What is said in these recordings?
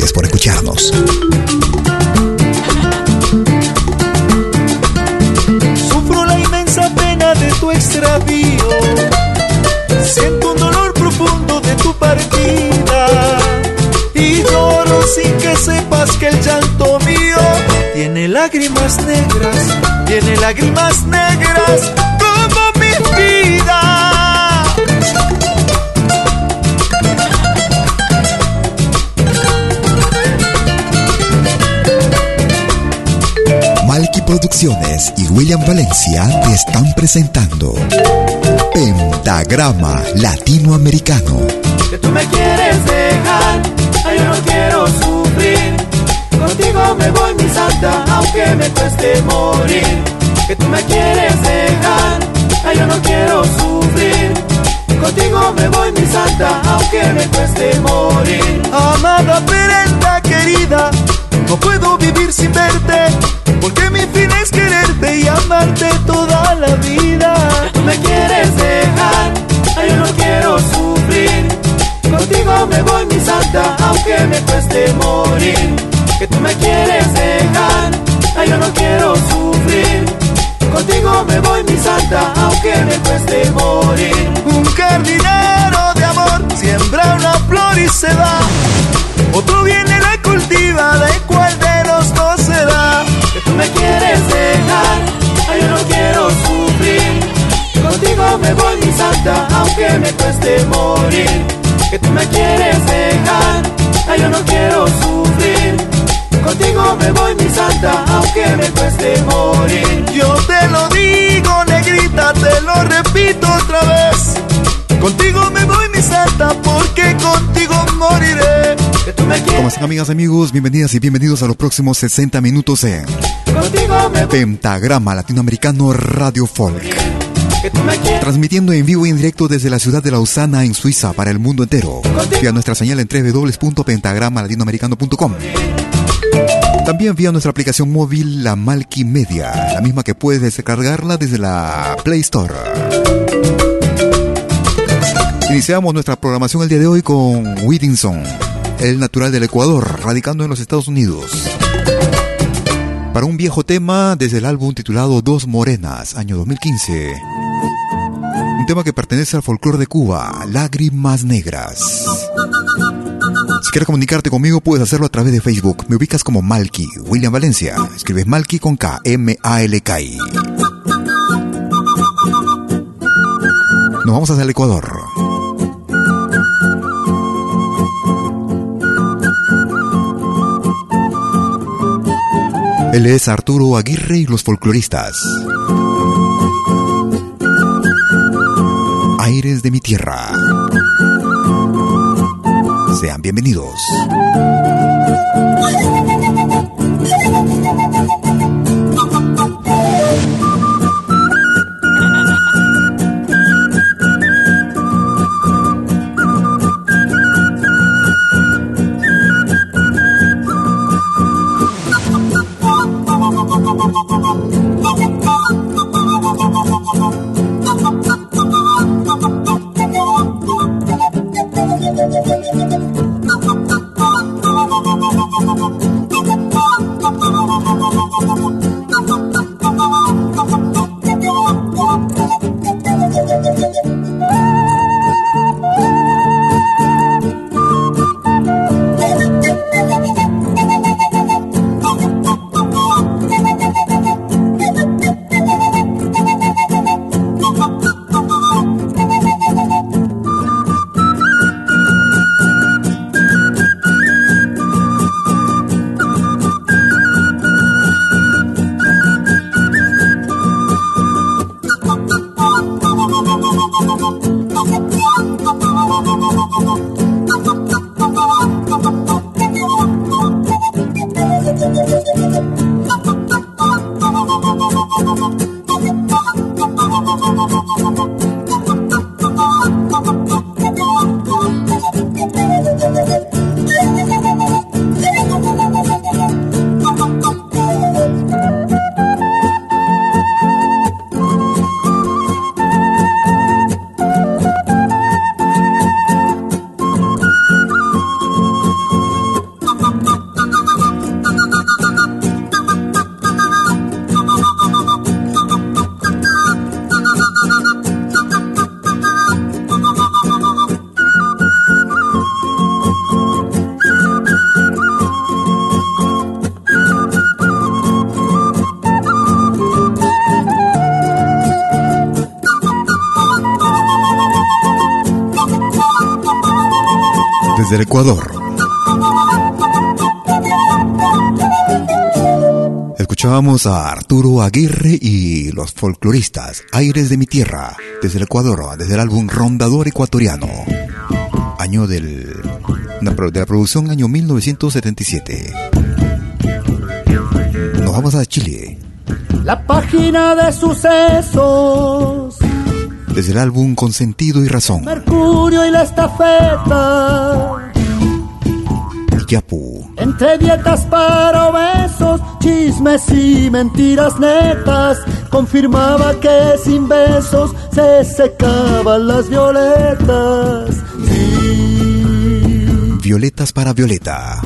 Por escucharnos. Sufro la inmensa pena de tu extravío. Siento un dolor profundo de tu partida. Y lloro sin que sepas que el llanto mío tiene lágrimas negras, tiene lágrimas negras como mi vida. Producciones y William Valencia te están presentando Pentagrama Latinoamericano. Que tú me quieres dejar, ay, yo no quiero sufrir. Contigo me voy, mi santa, aunque me cueste morir. Que tú me quieres dejar, ay, yo no quiero sufrir. Contigo me voy, mi santa, aunque me cueste morir. Amada perenta querida, no puedo vivir sin verte. Amarte toda la vida. Tú me quieres dejar, ay, yo no quiero sufrir. Contigo me voy, mi santa, aunque me cueste morir. Que tú me quieres dejar, ay, yo no quiero sufrir. Contigo me voy, mi santa, aunque me cueste morir. Un jardinero de amor siembra una flor y se va. Otro viene aunque me cueste morir. Que tú me quieres dejar, ay, yo no quiero sufrir. Contigo me voy, mi santa, aunque me cueste morir. Yo te lo digo, negrita, te lo repito otra vez. Contigo me voy, mi santa, porque contigo moriré. Que tú me ¿Cómo están amigas, amigos? Bienvenidas y bienvenidos a los próximos 60 minutos en. Pentagrama Latinoamericano Radio Folk. Transmitiendo en vivo y en directo desde la ciudad de Lausana, en Suiza, para el mundo entero. Vía nuestra señal en www.pentagramalatinoamericano.com. También vía nuestra aplicación móvil, la Malky Media, la misma que puedes descargarla desde la Play Store. Iniciamos nuestra programación el día de hoy con Whittinson, el natural del Ecuador, radicando en los Estados Unidos. Para un viejo tema desde el álbum titulado Dos Morenas, año 2015. Un tema que pertenece al folclore de Cuba, Lágrimas Negras. Si quieres comunicarte conmigo, puedes hacerlo a través de Facebook. Me ubicas como Malky, William Valencia. Escribes Malky con K, M-A-L-K-I. Nos vamos hacia el Ecuador. Él es Arturo Aguirre y los folcloristas. Aires de mi tierra. Sean bienvenidos. Del Ecuador. Escuchábamos a Arturo Aguirre y los folcloristas Aires de mi Tierra, desde el Ecuador, desde el álbum Rondador Ecuatoriano, año del, de la producción año 1977. Nos vamos a Chile. La página de sucesos desde el álbum Con Sentido y Razón. Mercurio y la estafeta. Yapu. Entre dietas para obesos, chismes y mentiras netas, confirmaba que sin besos se secaban las violetas. Violetas para Violeta,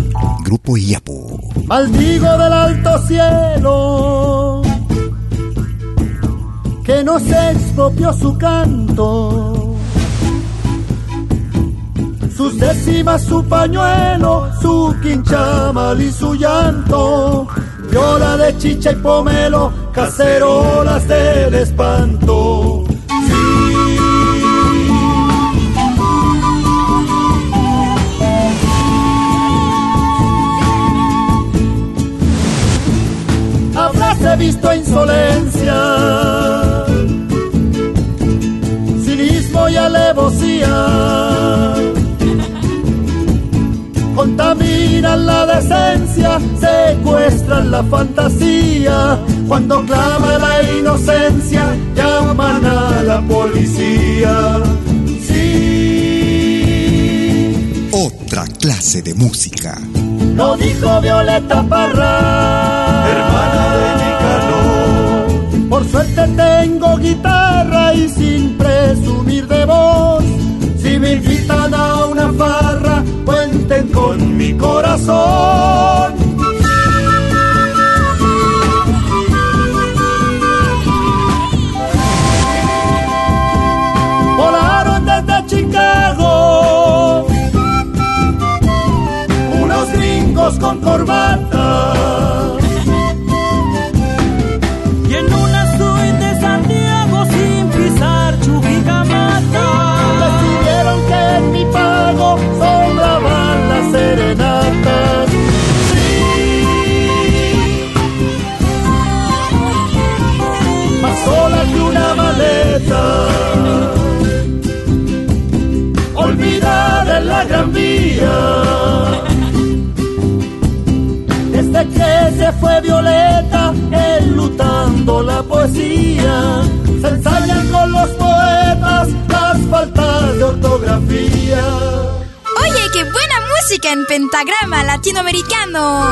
Grupo Yapu. Maldigo del alto cielo que no se expropió su canto. Sus décimas, su pañuelo, su quinchamal y su llanto. Viola de chicha y pomelo, cacerolas del espanto. Sí. Visto insolencia alevosía. Contaminan la decencia, secuestran la fantasía. Cuando clama la inocencia, llaman a la policía. Sí. Otra clase de música. Lo dijo Violeta Parra, hermana de por suerte tengo guitarra mi corazón. Enlutando la poesía, se ensayan con los poetas las faltas de ortografía. Oye, qué buena música en pentagrama latinoamericano.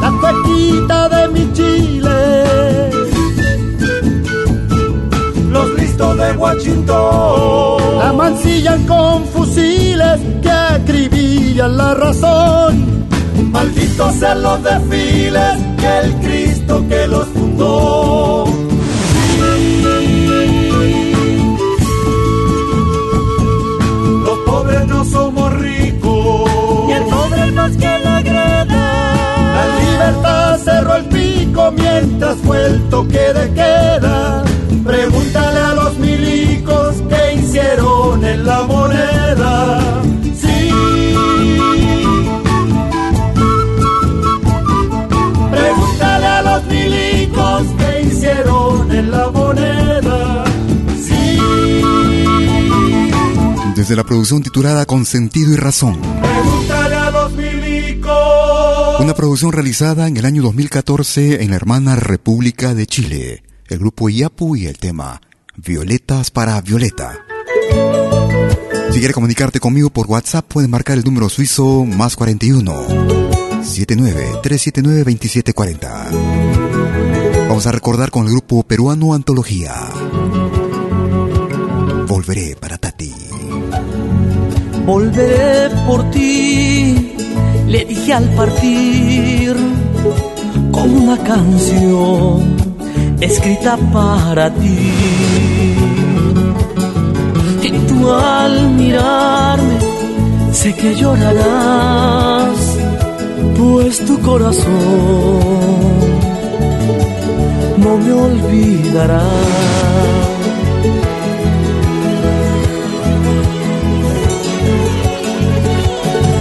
La cuequita de mi Chile los listos de Washington. La mancillan con fusiles que acribillan la razón. Malditos sean los desfiles que el Cristo que los fundó. Los pobres no somos ricos. Y el pobre más que la grada. La libertad cerró el pico mientras fue el toque de queda. Pregúntale a los milicos que hicieron en la moneda. Desde la producción titulada Con sentido y razón. A los. Una producción realizada en el año 2014 en la hermana República de Chile el grupo Iapu y el tema Violetas para Violeta. Si quieres comunicarte conmigo por WhatsApp, puedes marcar el número suizo más 41 79 379 2740. Vamos a recordar con el grupo peruano Antología. Volveré para Tati. Volveré por ti, le dije al partir, con una canción escrita para ti. Y tú al mirarme, sé que llorarás, pues tu corazón no me olvidará.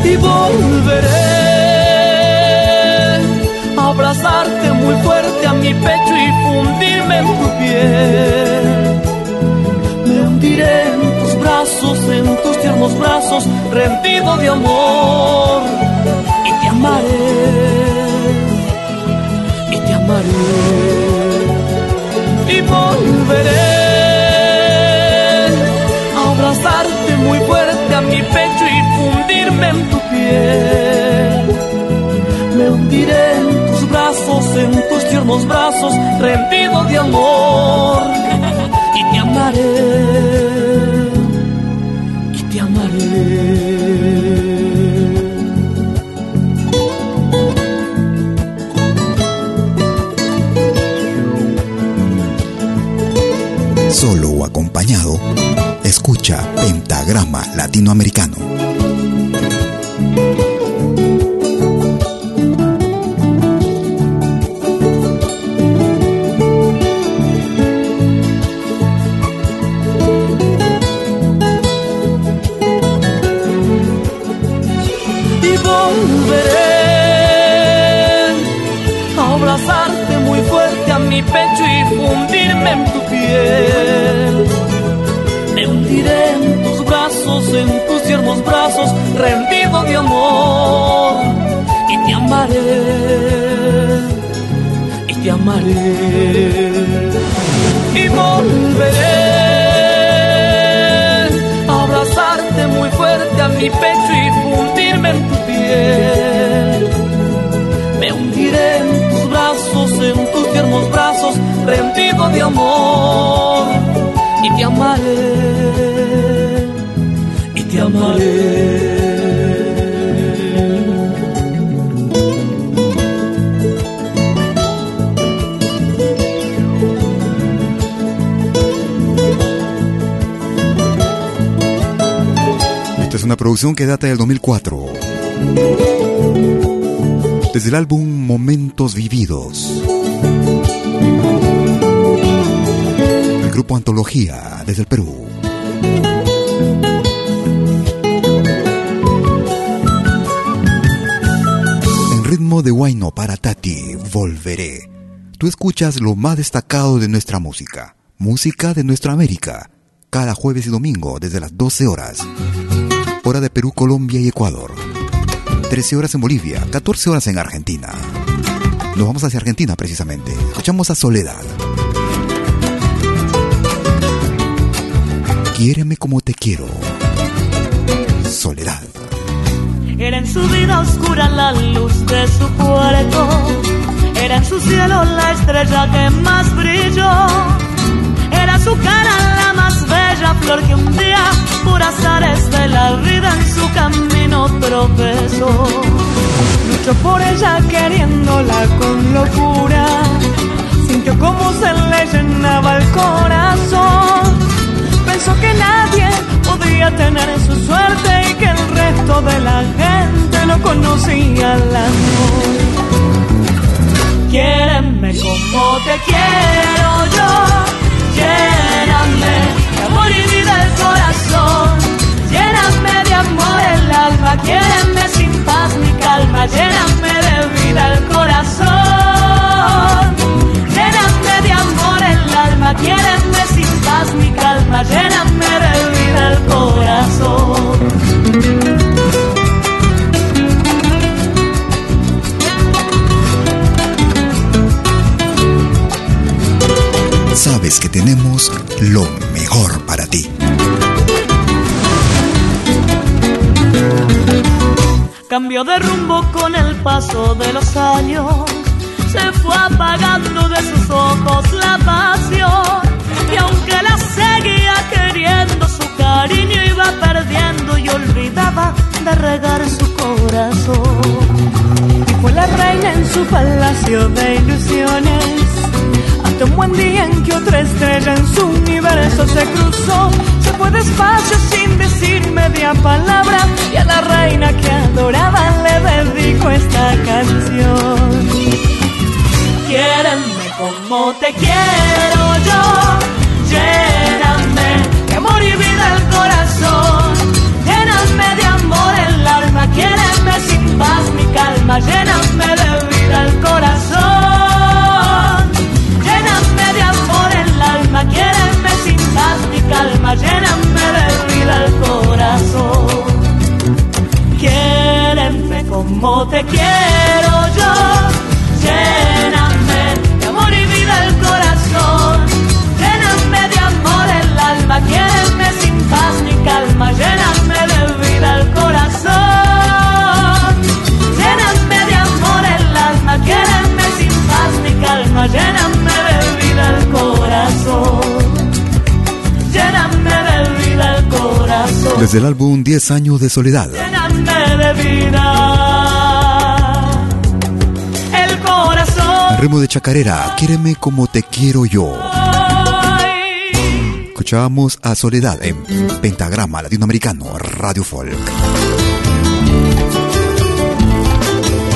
Y volveré a abrazarte muy fuerte a mi pecho y fundirme en tu piel. Me hundiré en tus brazos, en tus tiernos brazos, rendido de amor. Y te amaré, y te amaré. Y volveré a abrazarte muy fuerte a mi pecho y fundirme en tu piel. Me hundiré en en tus tiernos brazos, rendido de amor. Y te amaré, y te amaré. Solo o acompañado, escucha Pentagrama Latinoamericano. Rendido de amor y te amaré y te amaré y volveré abrazarte muy fuerte a mi pecho y fundirme en tu piel. Me hundiré en tus brazos en tus tiernos brazos rendido de amor y te amaré y te amaré. Esta es una producción que data del 2004. Desde el álbum Momentos Vividos. Grupo Antología desde el Perú. En ritmo de Huayno para Tati, volveré. Tú escuchas lo más destacado de nuestra música. Música de nuestra América. Cada jueves y domingo desde las 12 horas. Hora de Perú, Colombia y Ecuador. 13 horas en Bolivia, 14 horas en Argentina. Nos vamos hacia Argentina precisamente. Escuchamos a Soledad. Quiéreme como te quiero. Soledad. Era en su vida oscura la luz de su cuarto. Era en su cielo la estrella que más brilló. Era su cara la más bella flor que un día, por azares de la vida, en su camino tropezó. Luchó por ella queriéndola con locura. Sintió como se le llenaba el corazón. Pensó que nadie podía tener su suerte y que el resto de la gente no conocía el amor. Quiéreme como te quiero yo, lléname de amor y vida el corazón, lléname de amor el alma, quiéreme sin paz ni calma, lléname de vida el corazón, de amor el alma, quiéreme sin paz ni calma, lléname de vida el corazón. Sabes que tenemos lo mejor para ti. Cambió de rumbo con el paso de los años. Se fue apagando de sus ojos la pasión. Y aunque la seguía queriendo, su cariño iba perdiendo y olvidaba de regar su corazón. Y fue la reina en su palacio de ilusiones. Hasta un buen día en que otra estrella en su universo se cruzó. Se fue despacio sin decir media palabra. Y a la reina que adoraba le dedico esta canción. Como te quiero Desde el álbum 10 años de soledad. Lléname de vida el corazón. El ritmo de chacarera, quiéreme como te quiero yo. Escuchábamos a Soledad en Pentagrama Latinoamericano Radio Folk.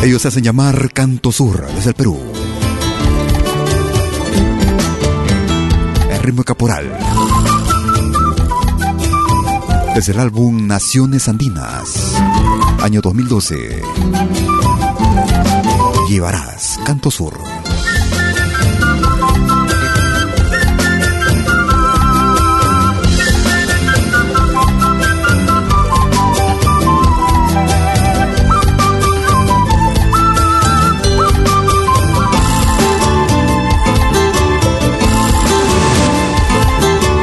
Ellos se hacen llamar Canto Sur desde el Perú. El ritmo caporal. Desde el álbum Naciones Andinas, año 2012. Llevarás Canto Sur.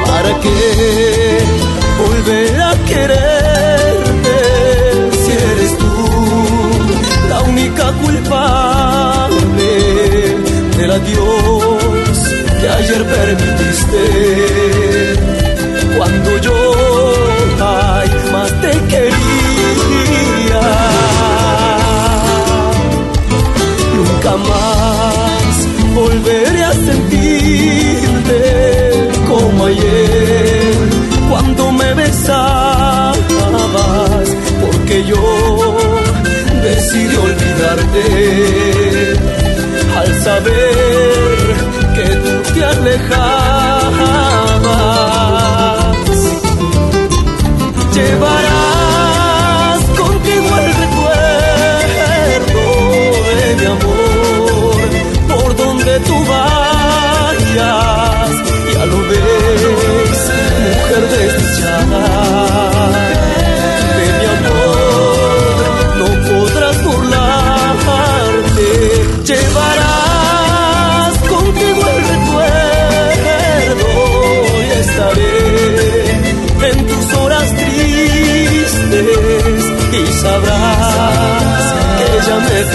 ¿Para qué única culpable del adiós que ayer permitiste. Al saber que tú te alejabas.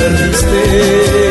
Perdiste.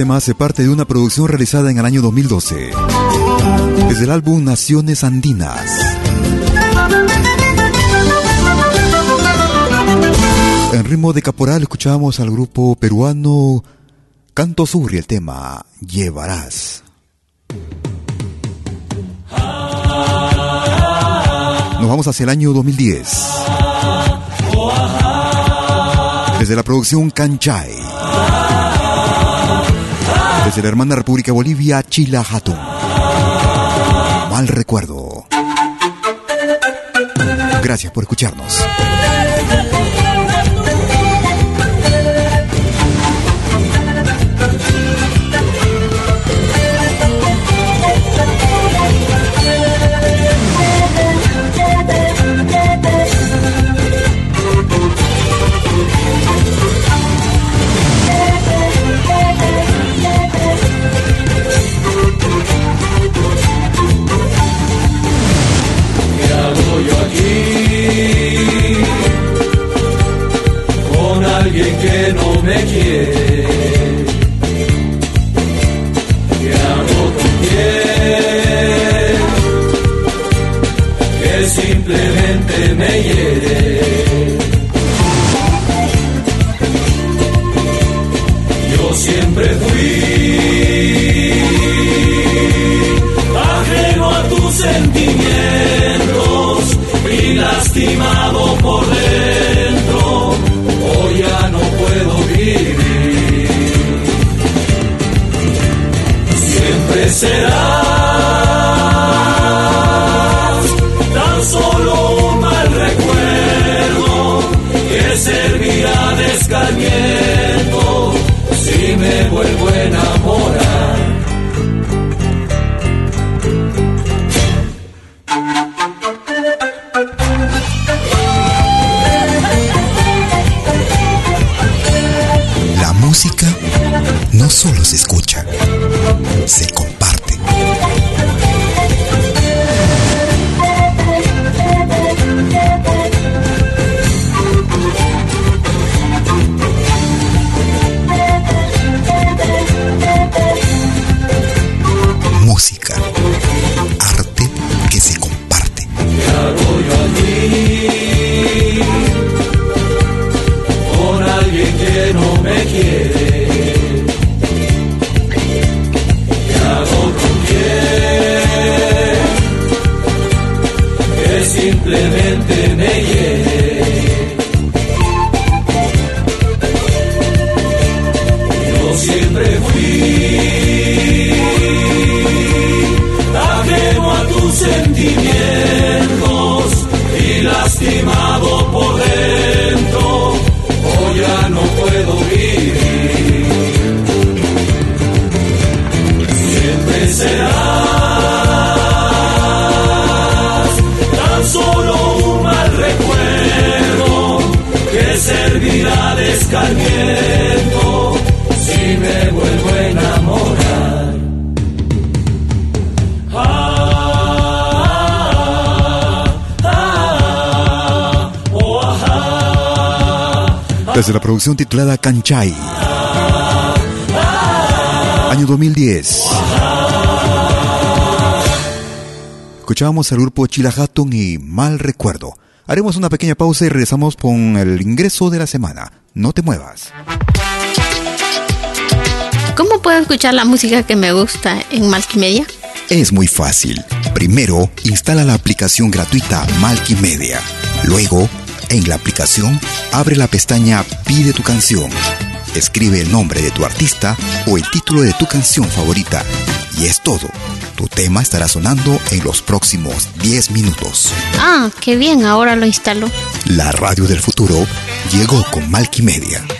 Tema hace parte de una producción realizada en el año 2012. Desde el álbum Naciones Andinas. En ritmo de caporal escuchábamos al grupo peruano Canto Sur y el tema Llevarás. Nos vamos hacia el año 2010. Desde la producción Canchay. Desde la hermana República Bolivia, Chila Hatun. Mal recuerdo. Gracias por escucharnos. Alguien que no me quiere. ¿Qué hago con piel? Que simplemente me hiere. Yo siempre fui ajeno a tus sentimientos y lastimado por serás tan solo un mal recuerdo que servirá de escarmiento si me vuelvo a enamorar. La música no solo se escucha, se producción titulada Kanchay. Año 2010. Escuchábamos al grupo Chilahatton y Mal Recuerdo. Haremos una pequeña pausa y regresamos con el ingreso de la semana. No te muevas. ¿Cómo puedo escuchar la música que me gusta en Malkimedia? Es muy fácil. Primero, instala la aplicación gratuita Malkimedia. Luego, en la aplicación, abre la pestaña Pide tu canción. Escribe el nombre de tu artista o el título de tu canción favorita. Y es todo. Tu tema estará sonando en los próximos 10 minutos. Ah, qué bien, ahora lo instalo. La radio del futuro llegó con Malkimedia. Desde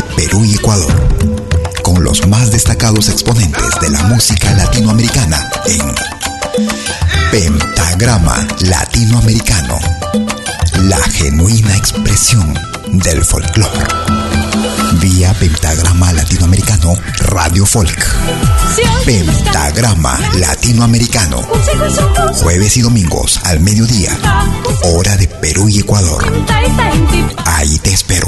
Perú y Ecuador, con los más destacados exponentes de la música latinoamericana en Pentagrama Latinoamericano, la genuina expresión del folclore. Vía Pentagrama Latinoamericano Radio Folk. Pentagrama Latinoamericano. Jueves y domingos al mediodía. Hora de Perú y Ecuador. Ahí te espero.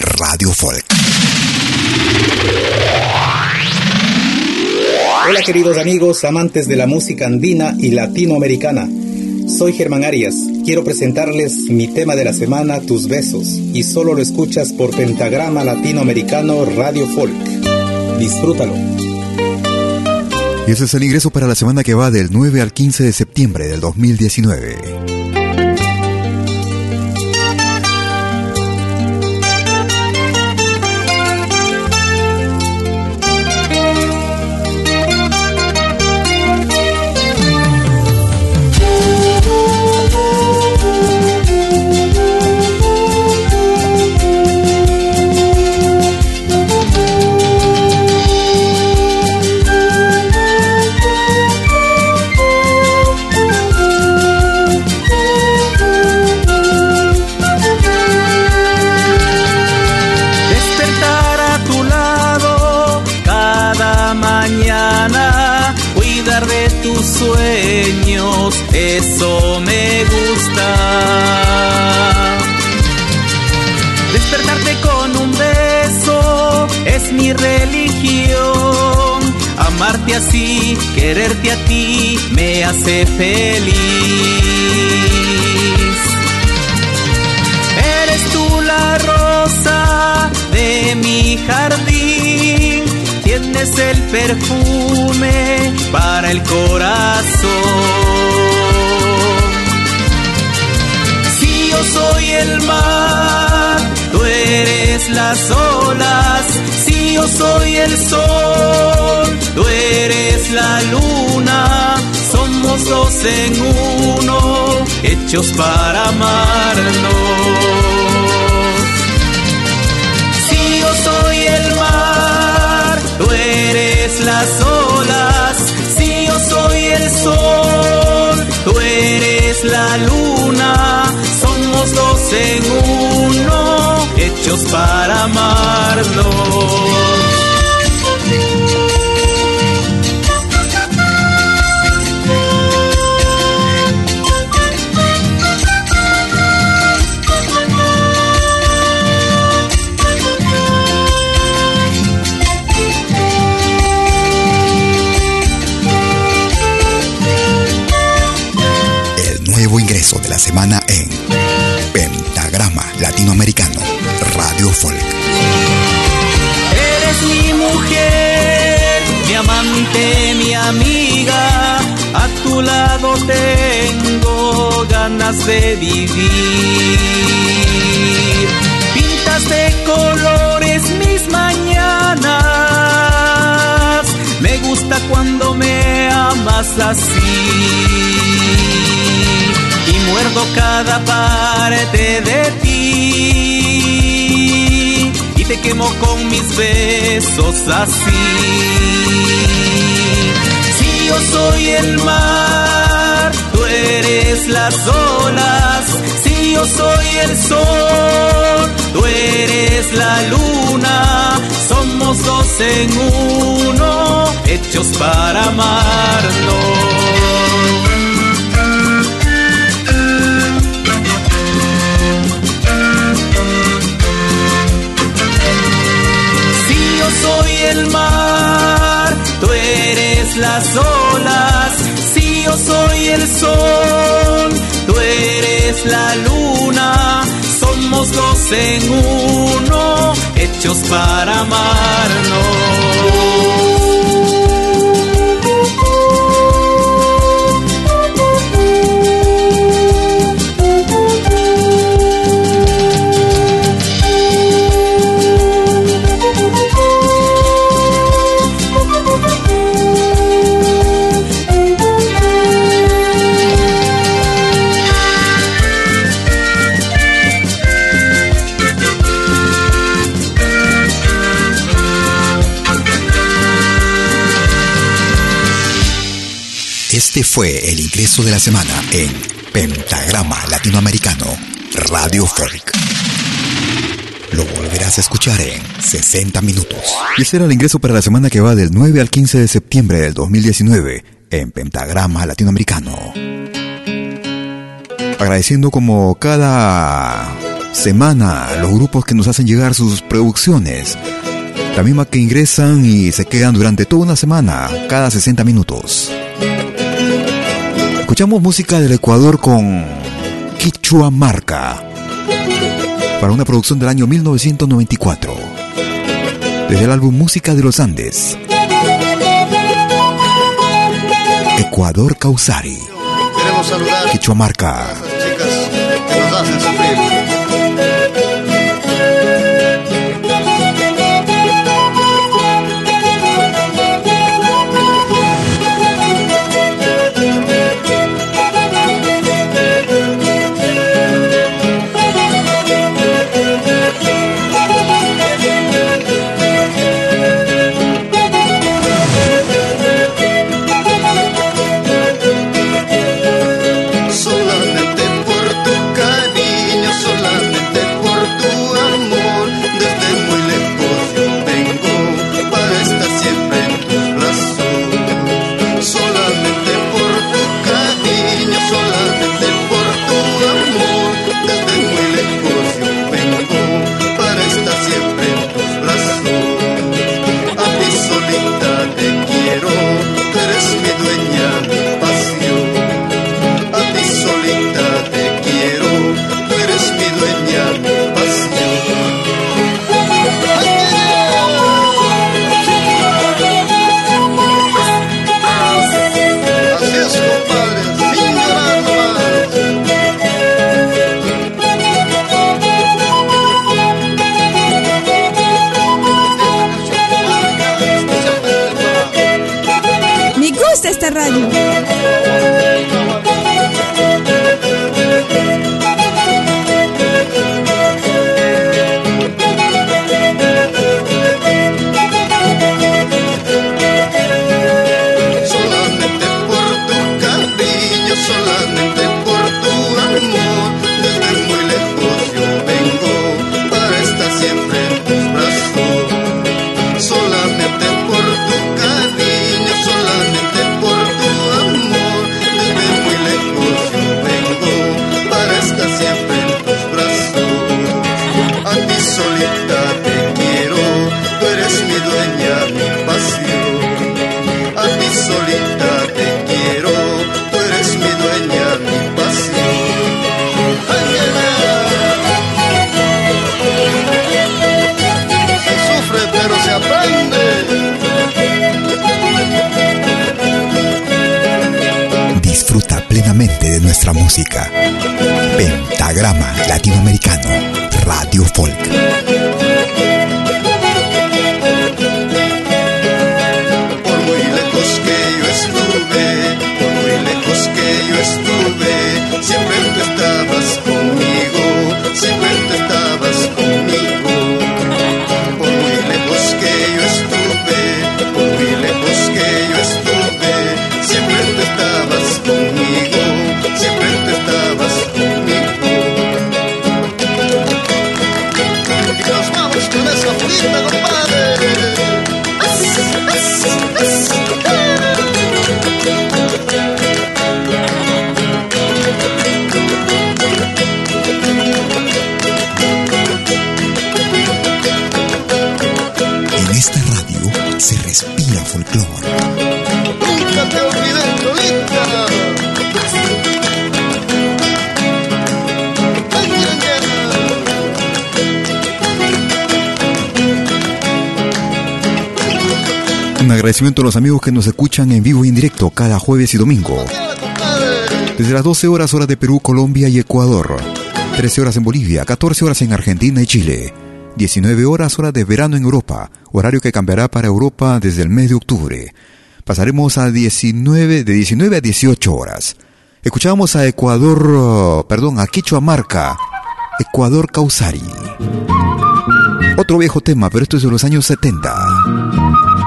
Radio Folk. Hola queridos amigos, amantes de la música andina y latinoamericana. Soy Germán Arias. Quiero presentarles mi tema de la semana, Tus besos, y solo lo escuchas por Pentagrama Latinoamericano Radio Folk. Disfrútalo. Y ese es el ingreso para la semana que va del 9 al 15 de septiembre del 2019. La luna. Somos dos en uno, hechos para amarnos. Ingreso de la semana en Pentagrama Latinoamericano Radio Folk. Eres mi mujer, mi amante, mi amiga. A tu lado tengo ganas de vivir. Pintas de colores mis mañanas. así y muerdo cada parte de ti y te quemo con mis besos así. Si yo soy el mar, tú eres las olas. Si yo soy el sol, tú eres la luna. Somos dos en uno, hechos para amarnos. Tú eres las olas. Si yo soy el sol, tú eres la luna. Somos dos en uno, hechos para amarnos. Este fue el ingreso de la semana en Pentagrama Latinoamericano, Radio Folk. Lo volverás a escuchar en 60 minutos. Y ese era el ingreso para la semana que va del 9 al 15 de septiembre del 2019 en Pentagrama Latinoamericano. Agradeciendo como cada semana los grupos que nos hacen llegar sus producciones. La misma que ingresan y se quedan durante toda una semana, cada 60 minutos. Escuchamos música del Ecuador con Quichua Marca para una producción del año 1994 desde el álbum Música de los Andes. Ecuador Causari. Queremos saludar Quichua Marca. a esas chicas que nos hacen Pentagrama Latinoamericano, agradecimiento a los amigos que nos escuchan en vivo y en directo cada jueves y domingo. Desde las 12 horas hora de Perú, Colombia y Ecuador. 13 horas en Bolivia, 14 horas en Argentina y Chile. 19 horas hora de verano en Europa, horario que cambiará para Europa desde el mes de octubre. Pasaremos a 19, de 19 a 18 horas. Escuchamos a Ecuador, perdón, a Quichua Marca, Ecuador Causari. Otro viejo tema, pero esto es de los años 70.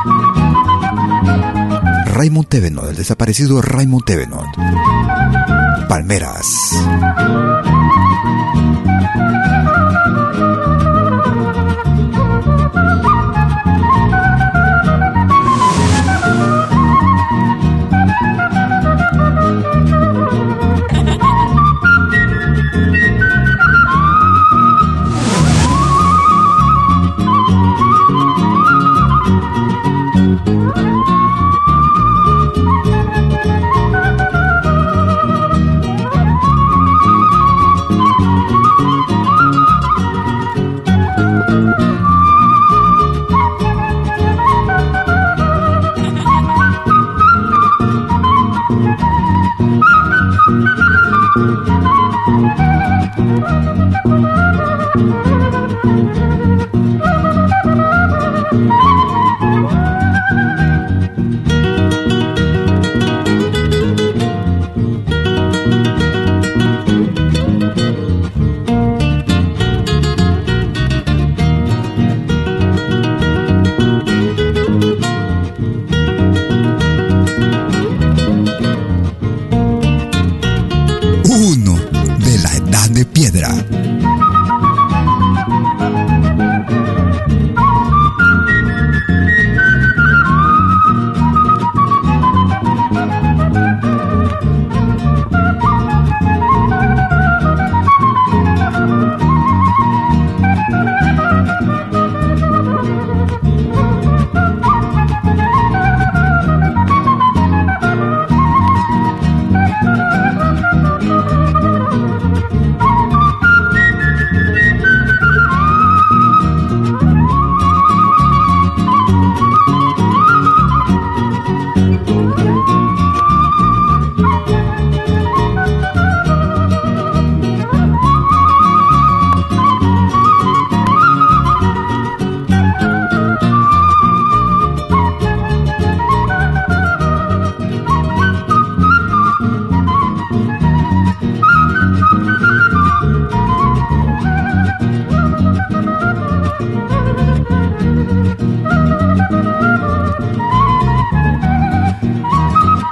Raymond Tevenot, el desaparecido Raymond Tevenot. Palmeras.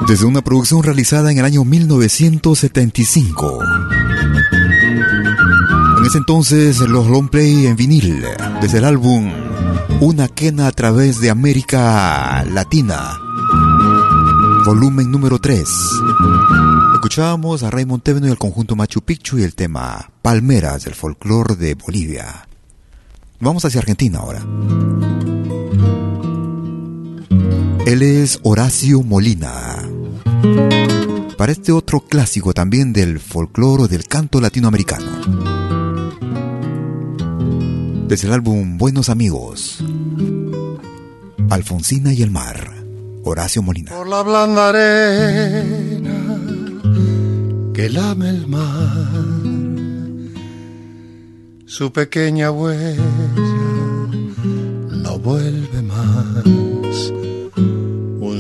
Desde una producción realizada en el año 1975. En ese entonces, los long play en vinil, desde el álbum Una quena a través de América Latina, volumen número 3. Escuchábamos a Raymond Teveno y el conjunto Machu Picchu y el tema Palmeras del folclore de Bolivia. Vamos hacia Argentina ahora. Él es Horacio Molina para este otro clásico también del folclore del canto latinoamericano. Desde el álbum Buenos Amigos, Alfonsina y el Mar, Horacio Molina. Por la blanda arena que lame el mar, su pequeña huella no vuelve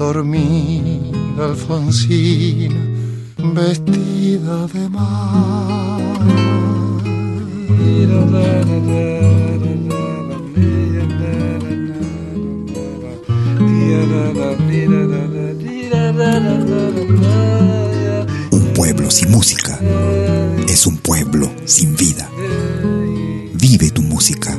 dormida Alfonsina, vestida de mar. Un pueblo sin música es un pueblo sin vida. Vive tu música.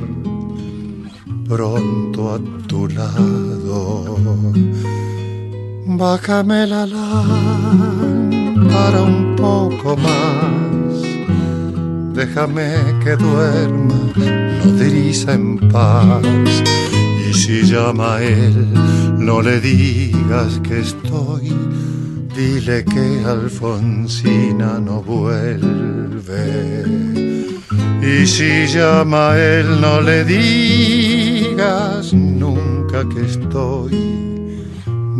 pronto a tu lado. Bájame la para un poco más. Déjame que duerma nodriza en paz. Y si llama a él, no le digas que estoy. Dile que Alfonsina no vuelve. Y si llama a él, no le digas nunca que estoy.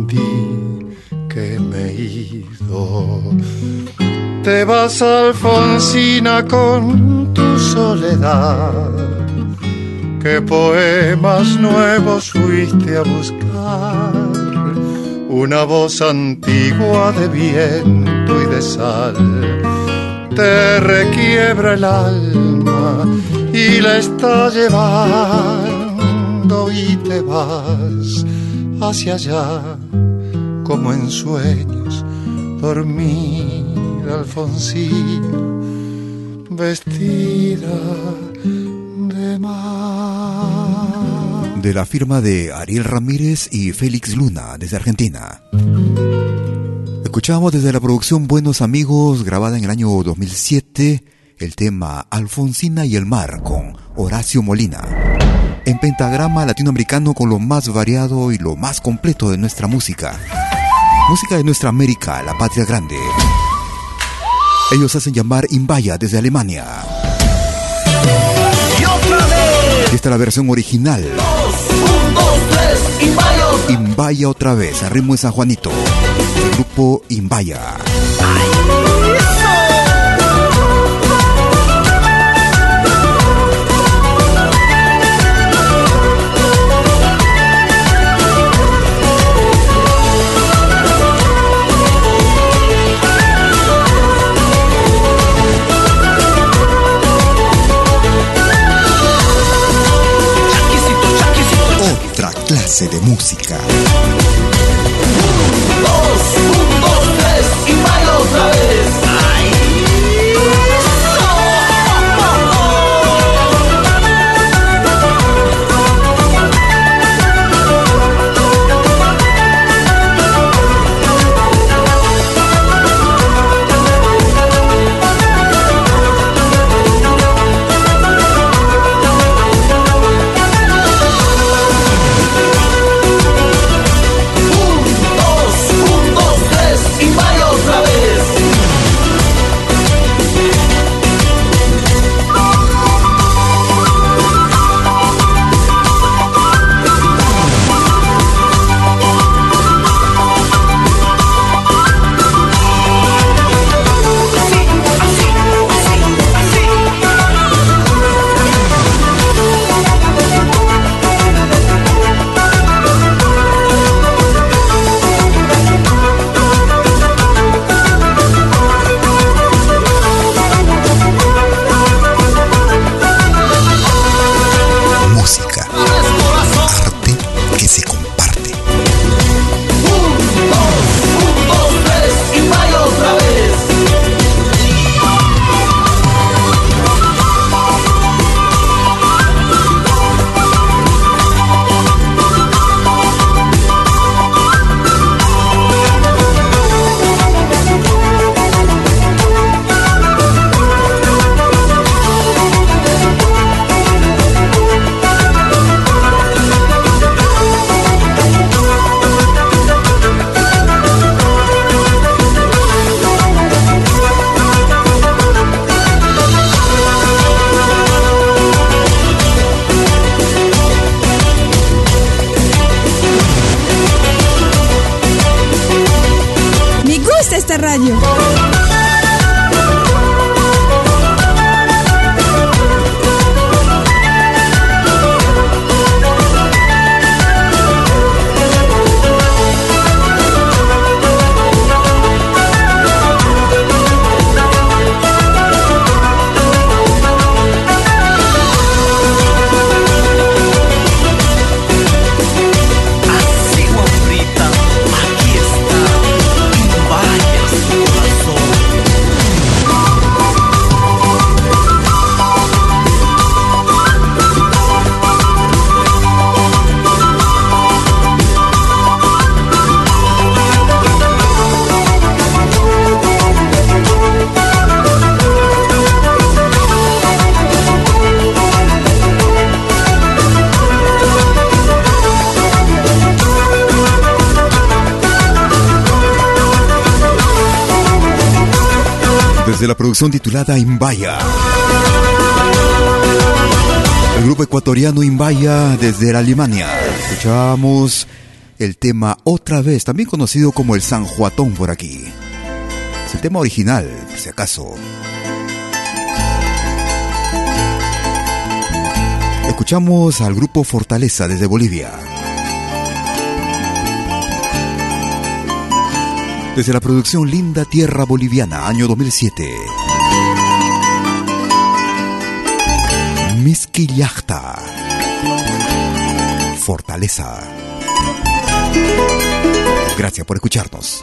Di que me he ido. Te vas, Alfonsina, con tu soledad. ¿Qué poemas nuevos fuiste a buscar? Una voz antigua de viento y de sal te requiebra el alma y la está llevando y te vas hacia allá como en sueños dormida Alfonsina vestida de mar. De la firma de Ariel Ramírez y Félix Luna desde Argentina. Escuchamos desde la producción Buenos Amigos, grabada en el año 2007, el tema Alfonsina y el mar con Horacio Molina. En pentagrama latinoamericano con lo más variado y lo más completo de nuestra música. Música de nuestra América, la patria grande. Ellos hacen llamar Imbaya desde Alemania. Esta es la versión original. Imbaya. otra vez, a ritmo de San Juanito. El grupo Imbaya. De música. De la producción titulada Imbaya. El grupo ecuatoriano Imbaya desde la Alemania. Escuchamos el tema Otra vez, también conocido como el San Juatón por aquí. Es el tema original, si acaso. Escuchamos al grupo Fortaleza desde Bolivia. Desde la producción Linda Tierra Boliviana, año 2007. Misquillachta. Fortaleza. Gracias por escucharnos.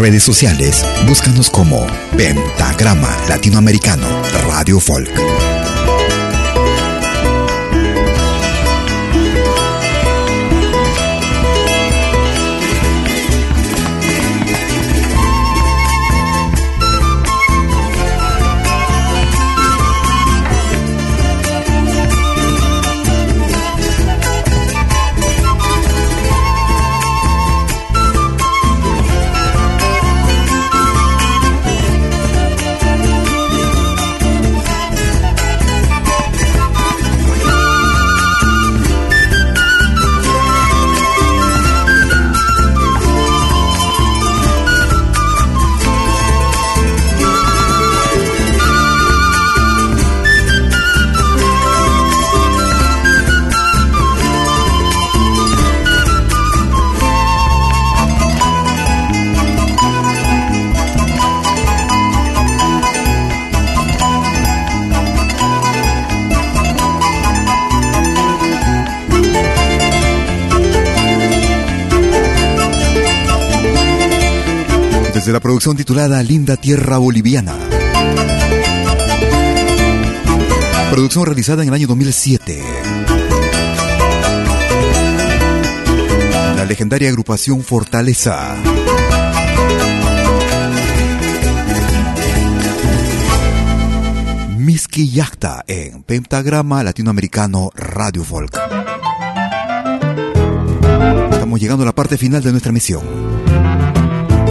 Redes sociales, búscanos como Pentagrama Latinoamericano Radio Folk. De la producción titulada Linda Tierra Boliviana. Producción realizada en el año 2007. La legendaria agrupación Fortaleza. Miski Yachta en Pentagrama Latinoamericano Radio Folk. Estamos llegando a la parte final de nuestra misión.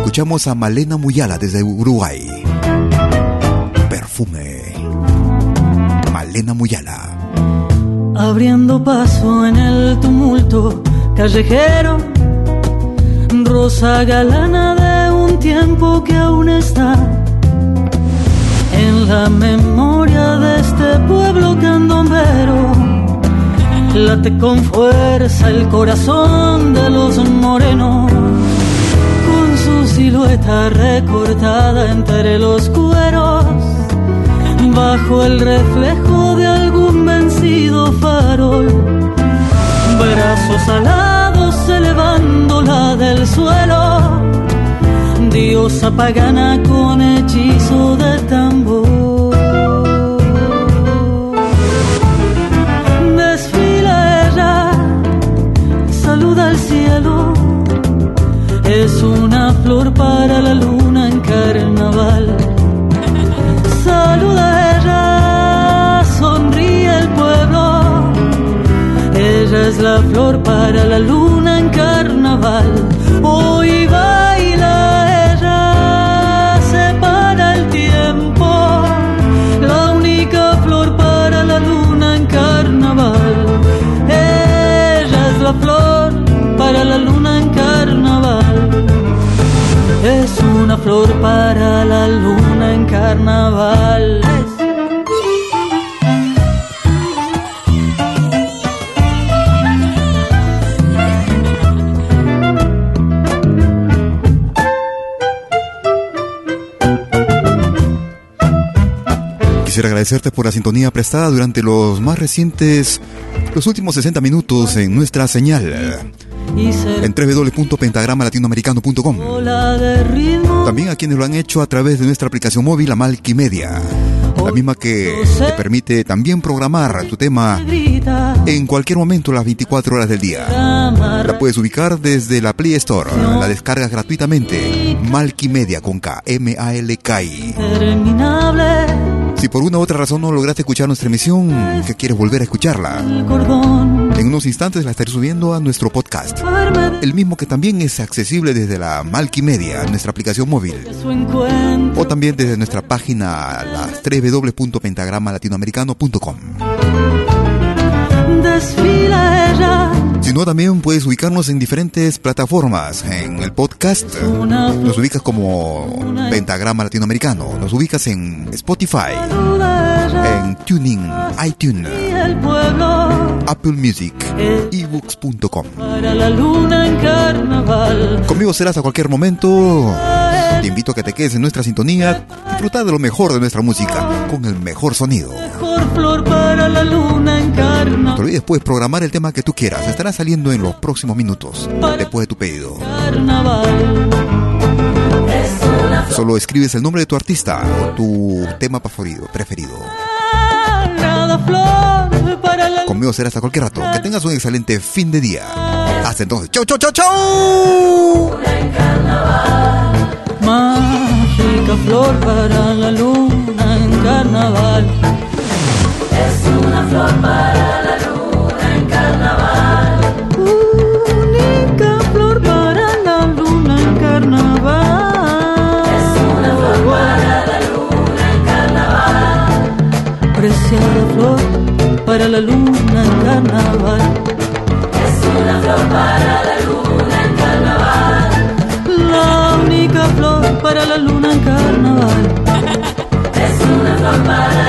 Escuchamos a Malena Muyala desde Uruguay. Perfume. Malena Muyala. Abriendo paso en el tumulto callejero, rosa galana de un tiempo que aún está en la memoria de este pueblo candombero. Late con fuerza el corazón de los morenos, su silueta recortada entre los cueros, bajo el reflejo de algún vencido farol, brazos alados elevándola del suelo diosa pagana con hechizo de tambor. Desfila ella, saluda al cielo, es una flor para la luna en carnaval. Saluda ella, sonríe el pueblo, ella es la flor para la luna en carnaval. Hoy baila ella, separa el tiempo, la única flor para la luna en carnaval. Ella es la flor para la luna. Es una flor para la luna en carnaval. Quisiera agradecerte por la sintonía prestada durante los más recientes, los últimos 60 minutos en nuestra señal. En www.pentagramalatinoamericano.com. También a quienes lo han hecho a través de nuestra aplicación móvil, la Media, la misma que te permite también programar tu tema en cualquier momento las 24 horas del día. La puedes ubicar desde la Play Store, la descargas gratuitamente. Media con K, M-A-L-K-I. Si por una u otra razón no lograste escuchar nuestra emisión, que quieres volver a escucharla, el cordón. En unos instantes la estaré subiendo a nuestro podcast. El mismo que también es accesible desde la Media, nuestra aplicación móvil. O también desde nuestra página, las www.pentagramalatinoamericano.com. Si no, también puedes ubicarnos en diferentes plataformas. En el podcast nos ubicas como Pentagrama Latinoamericano. Nos ubicas en Spotify, en Tuning, iTunes, Apple Music, ebooks.com. para la luna en carnaval. Conmigo serás a cualquier momento. Te invito a que te quedes en nuestra sintonía, disfrutar de lo mejor de nuestra música, con el mejor sonido. Mejor flor para la luna en No te olvides, puedes programar el tema que tú quieras. Estará saliendo en los próximos minutos, después de tu pedido. Carnaval. Solo escribes el nombre de tu artista o tu tema preferido. preferido. Conmigo serás a cualquier rato. Que tengas un excelente fin de día. Hasta entonces. ¡Chau, chau, chau, chau! mágica flor para la luna en carnaval. Es una flor para la luna flor para la luna en carnaval. La única flor para la luna en carnaval. Es una flor para